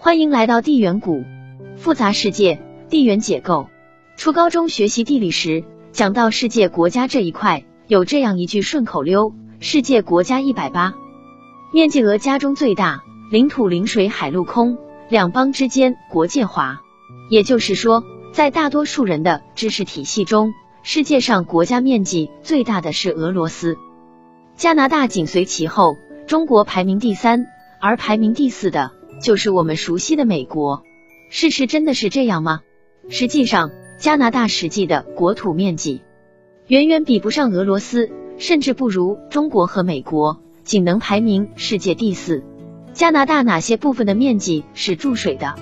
欢迎来到地缘谷，复杂世界地缘解构。初高中学习地理时，讲到世界国家这一块，有这样一句顺口溜：世界国家一百八，面积额家中最大，领土临水海陆空，两邦之间国界划。也就是说，在大多数人的知识体系中，世界上国家面积最大的是俄罗斯，加拿大紧随其后，中国排名第三，而排名第四的就是我们熟悉的美国。事实真的是这样吗？实际上，加拿大实际的国土面积远远比不上俄罗斯，甚至不如中国和美国，仅能排名世界第四。加拿大哪些部分的面积是注水的？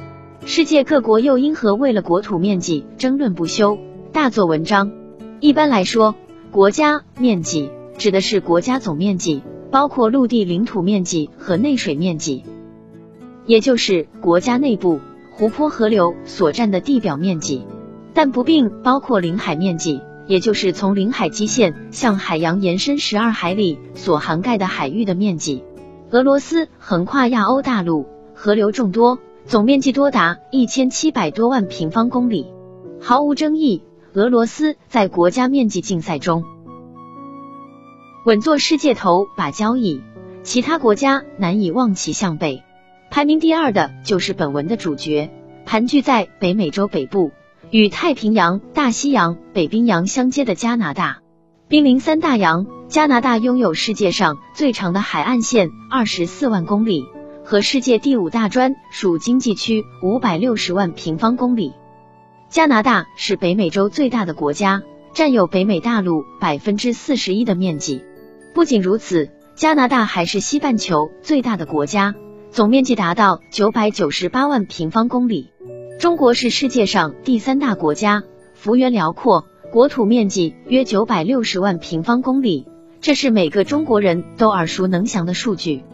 世界各国又因何为了国土面积争论不休，大做文章？一般来说，国家面积指的是国家总面积，包括陆地领土面积和内水面积，也就是国家内部湖泊、河流所占的地表面积，但不并包括领海面积，也就是从领海基线向海洋延伸十二海里所涵盖的海域的面积。俄罗斯横跨亚欧大陆，河流众多，总面积多达一千七百多万平方公里，毫无争议。俄罗斯在国家面积竞赛中稳坐世界头把交椅，其他国家难以望其项背。排名第二的就是本文的主角，盘踞在北美洲北部，与太平洋、大西洋、北冰洋相接的加拿大，濒临三大洋。加拿大拥有世界上最长的海岸线，二十四万公里，和世界第五大专属经济区，五百六十万平方公里。加拿大是北美洲最大的国家，占有北美大陆百分之四十一的面积。不仅如此，加拿大还是西半球最大的国家，总面积达到九百九十八万平方公里。中国是世界上第三大国家，幅员辽阔，国土面积约九百六十万平方公里，这是每个中国人都耳熟能详的数据。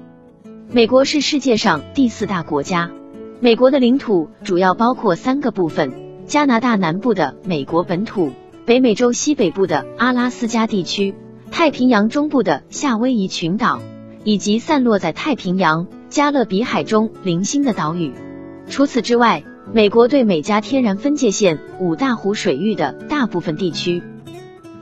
美国是世界上第四大国家，美国的领土主要包括三个部分。加拿大南部的美国本土，北美洲西北部的阿拉斯加地区，太平洋中部的夏威夷群岛，以及散落在太平洋、加勒比海中零星的岛屿。除此之外，美国对美加天然分界线五大湖水域的大部分地区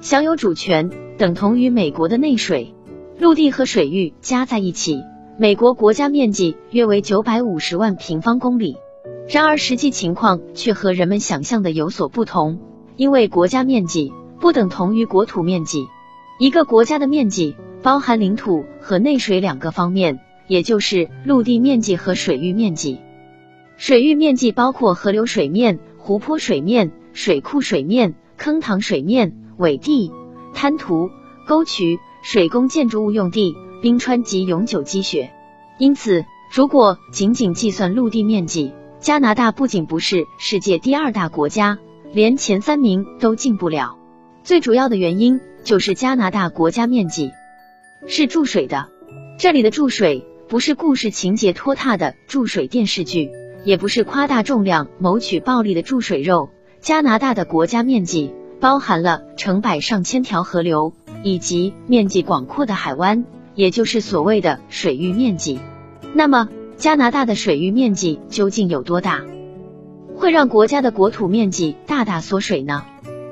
享有主权，等同于美国的内水。陆地和水域加在一起，美国国家面积约为九百五十万平方公里。然而，实际情况却和人们想象的有所不同，因为国家面积不等同于国土面积。一个国家的面积包含领土和内水两个方面，也就是陆地面积和水域面积。水域面积包括河流水面、湖泊水面、水库水面、坑塘水面、尾地、滩涂、沟渠、水工建筑物用地、冰川及永久积雪。因此，如果仅仅计算陆地面积，加拿大不仅不是世界第二大国家，连前三名都进不了。最主要的原因就是加拿大国家面积是注水的。这里的注水不是故事情节拖沓的注水电视剧，也不是夸大重量谋取暴利的注水肉。加拿大的国家面积包含了成百上千条河流以及面积广阔的海湾，也就是所谓的水域面积。那么。加拿大的水域面积究竟有多大，会让国家的国土面积大大缩水呢？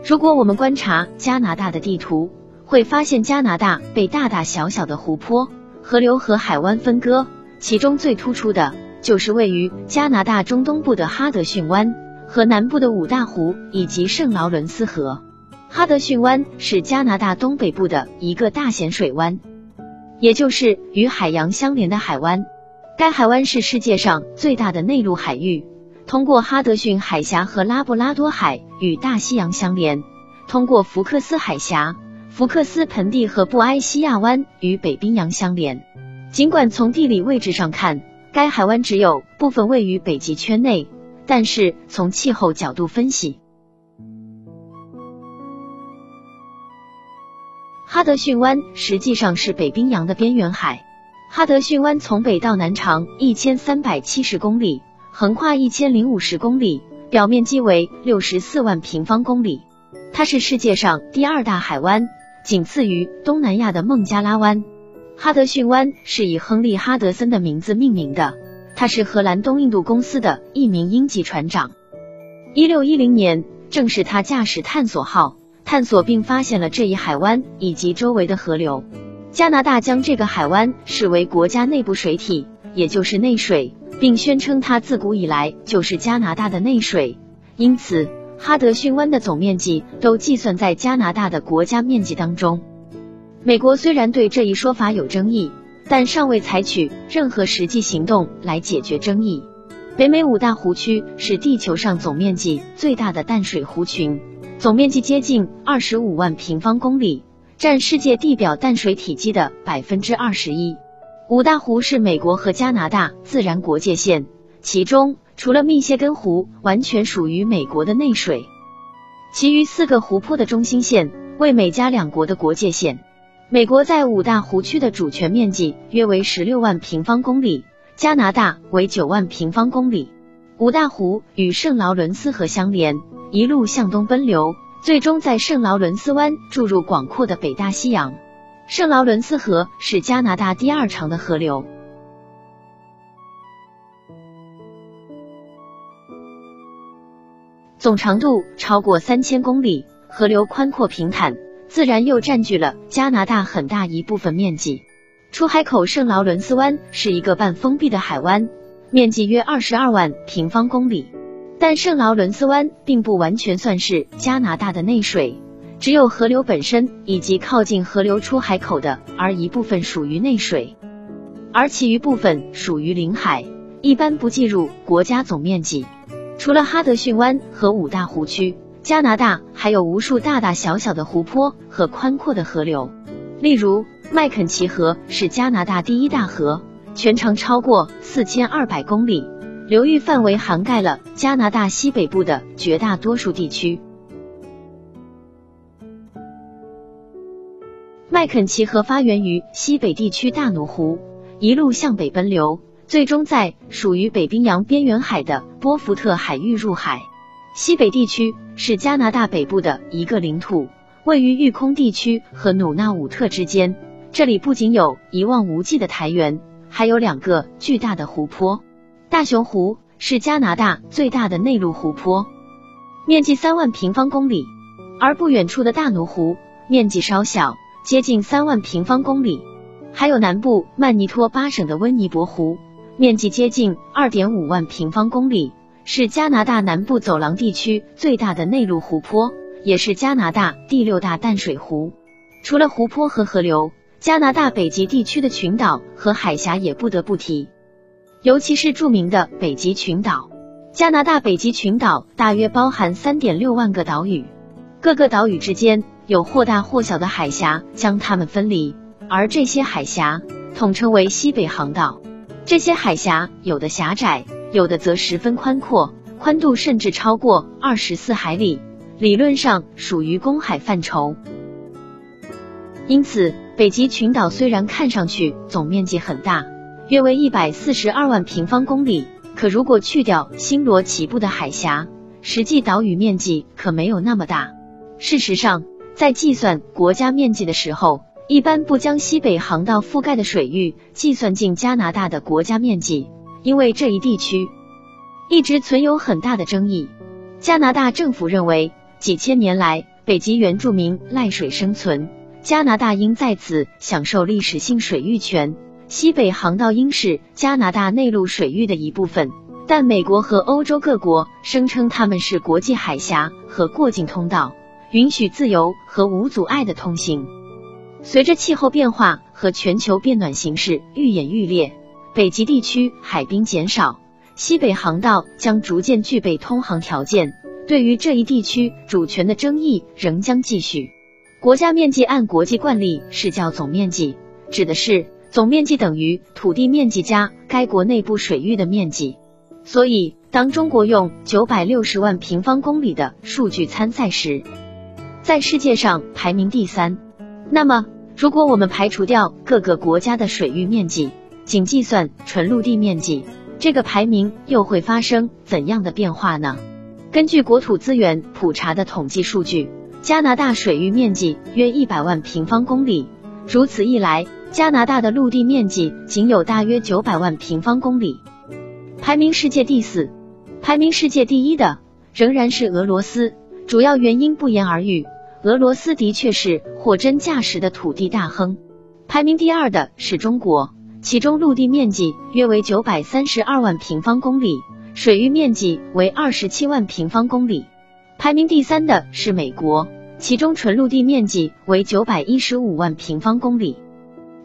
如果我们观察加拿大的地图，会发现加拿大被大大小小的湖泊、河流和海湾分割，其中最突出的就是位于加拿大中东部的哈德逊湾和南部的五大湖以及圣劳伦斯河。哈德逊湾是加拿大东北部的一个大咸水湾，也就是与海洋相连的海湾。该海湾是世界上最大的内陆海域，通过哈德逊海峡和拉布拉多海与大西洋相连，通过福克斯海峡、福克斯盆地和布埃西亚湾与北冰洋相连。尽管从地理位置上看，该海湾只有部分位于北极圈内，但是从气候角度分析，哈德逊湾实际上是北冰洋的边缘海。哈德逊湾从北到南长一千三百七十公里，横跨一千零五十公里，表面积为六十四万平方公里。它是世界上第二大海湾，仅次于东南亚的孟加拉湾。哈德逊湾是以亨利·哈德森的名字命名的，他是荷兰东印度公司的一名英籍船长。一六一零年，正是他驾驶探索号探索并发现了这一海湾以及周围的河流。加拿大将这个海湾视为国家内部水体，也就是内水，并宣称它自古以来就是加拿大的内水。因此，哈德逊湾的总面积都计算在加拿大的国家面积当中。美国虽然对这一说法有争议。但尚未采取任何实际行动来解决争议。北美五大湖区是地球上总面积最大的淡水湖群，总面积接近二十五万平方公里，占世界地表淡水体积的百分之二十一。五大湖是美国和加拿大自然国界线，其中除了密歇根湖完全属于美国的内水，其余四个湖泊的中心线为美加两国的国界线。美国在五大湖区的主权面积约为十六万平方公里，加拿大为九万平方公里。五大湖与圣劳伦斯河相连，一路向东奔流，最终在圣劳伦斯湾注入广阔的北大西洋。圣劳伦斯河是加拿大第二长的河流，总长度超过三千公里，河流宽阔平坦。自然又占据了加拿大很大一部分面积。出海口圣劳伦斯湾是一个半封闭的海湾，面积约二十二万平方公里。但圣劳伦斯湾并不完全算是加拿大的内水，只有河流本身以及靠近河流出海口的，而一部分属于内水，而其余部分属于领海，一般不计入国家总面积。除了哈德逊湾和五大湖区。加拿大还有无数大大小小的湖泊和宽阔的河流，例如麦肯齐河是加拿大第一大河，全长超过四千二百公里，流域范围涵盖了加拿大西北部的绝大多数地区。麦肯齐河发源于西北地区大努湖，一路向北奔流，最终在属于北冰洋边缘海的波福特海域入海。西北地区是加拿大北部的一个领土，位于育空地区和努纳武特之间。这里不仅有一望无际的苔原，还有两个巨大的湖泊。大熊湖是加拿大最大的内陆湖泊，面积三万平方公里；而不远处的大奴湖面积稍小，接近三万平方公里。还有南部曼尼托巴省的温尼伯湖，面积接近二点五万平方公里。是加拿大南部走廊地区最大的内陆湖泊，也是加拿大第六大淡水湖。除了湖泊和河流，加拿大北极地区的群岛和海峡也不得不提，尤其是著名的北极群岛。加拿大北极群岛大约包含三点六万个岛屿，各个岛屿之间有或大或小的海峡将它们分离，而这些海峡统称为西北航道。这些海峡有的狭窄。有的则十分宽阔，宽度甚至超过二十四海里，理论上属于公海范畴。因此，北极群岛虽然看上去总面积很大，约为一百四十二万平方公里，可如果去掉星罗棋布的海峡，实际岛屿面积可没有那么大。事实上，在计算国家面积的时候，一般不将西北航道覆盖的水域计算进加拿大的国家面积。因为这一地区一直存有很大的争议，加拿大政府认为几千年来北极原住民赖水生存，加拿大应在此享受历史性水域权。西北航道应是加拿大内陆水域的一部分，但美国和欧洲各国声称他们是国际海峡和过境通道，允许自由和无阻碍的通行。随着气候变化和全球变暖形势愈演愈烈。北极地区海冰减少，西北航道将逐渐具备通航条件。对于这一地区主权的争议仍将继续。国家面积按国际惯例是叫总面积，指的是总面积等于土地面积加该国内部水域的面积。所以，当中国用九百六十万平方公里的数据参赛时，在世界上排名第三。那么，如果我们排除掉各个国家的水域面积，仅计算纯陆地面积，这个排名又会发生怎样的变化呢？根据国土资源普查的统计数据，加拿大水域面积约一百万平方公里，如此一来，加拿大的陆地面积仅有大约九百万平方公里。排名世界第四。排名世界第一的仍然是俄罗斯，主要原因不言而喻，俄罗斯的确是货真价实的土地大亨。排名第二的是中国，其中陆地面积约为九百三十二万平方公里，水域面积为二十七万平方公里。排名第三的是美国，其中纯陆地面积为九百一十五万平方公里，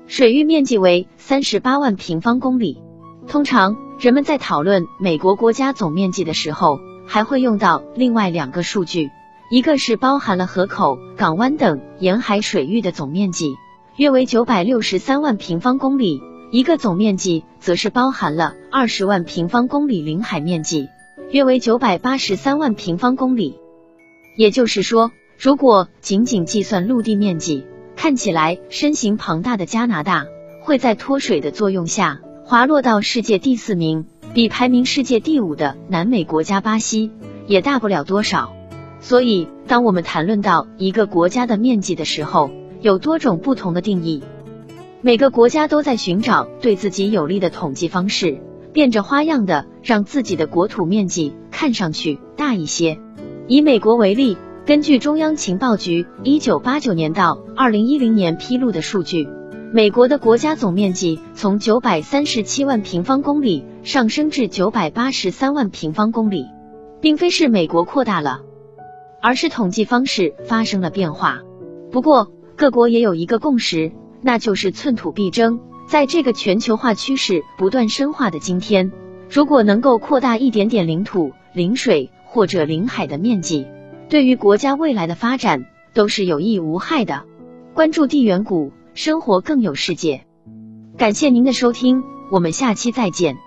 水域面积为三十八万平方公里。通常人们在讨论美国国家总面积的时候，还会用到另外两个数据，一个是包含了河口、港湾等沿海水域的总面积，约为九百六十三万平方公里；一个总面积则是包含了二十万平方公里领海面积，约为九百八十三万平方公里。也就是说，如果仅仅计算陆地面积，看起来身形庞大的加拿大会在脱水的作用下滑落到世界第四名，比排名世界第五的南美国家巴西也大不了多少。所以，当我们谈论到一个国家的面积的时候，有多种不同的定义。每个国家都在寻找对自己有利的统计方式，变着花样的让自己的国土面积看上去大一些。以美国为例，根据中央情报局一九八九年到二零一零年披露的数据，美国的国家总面积从九百三十七万平方公里上升至九百八十三万平方公里，并非是美国扩大了，而是统计方式发生了变化。不过，各国也有一个共识，那就是寸土必争。在这个全球化趋势不断深化的今天，如果能够扩大一点点领土、领水。或者领海的面积，对于国家未来的发展都是有益无害的。关注地缘股，生活更有世界。感谢您的收听，我们下期再见。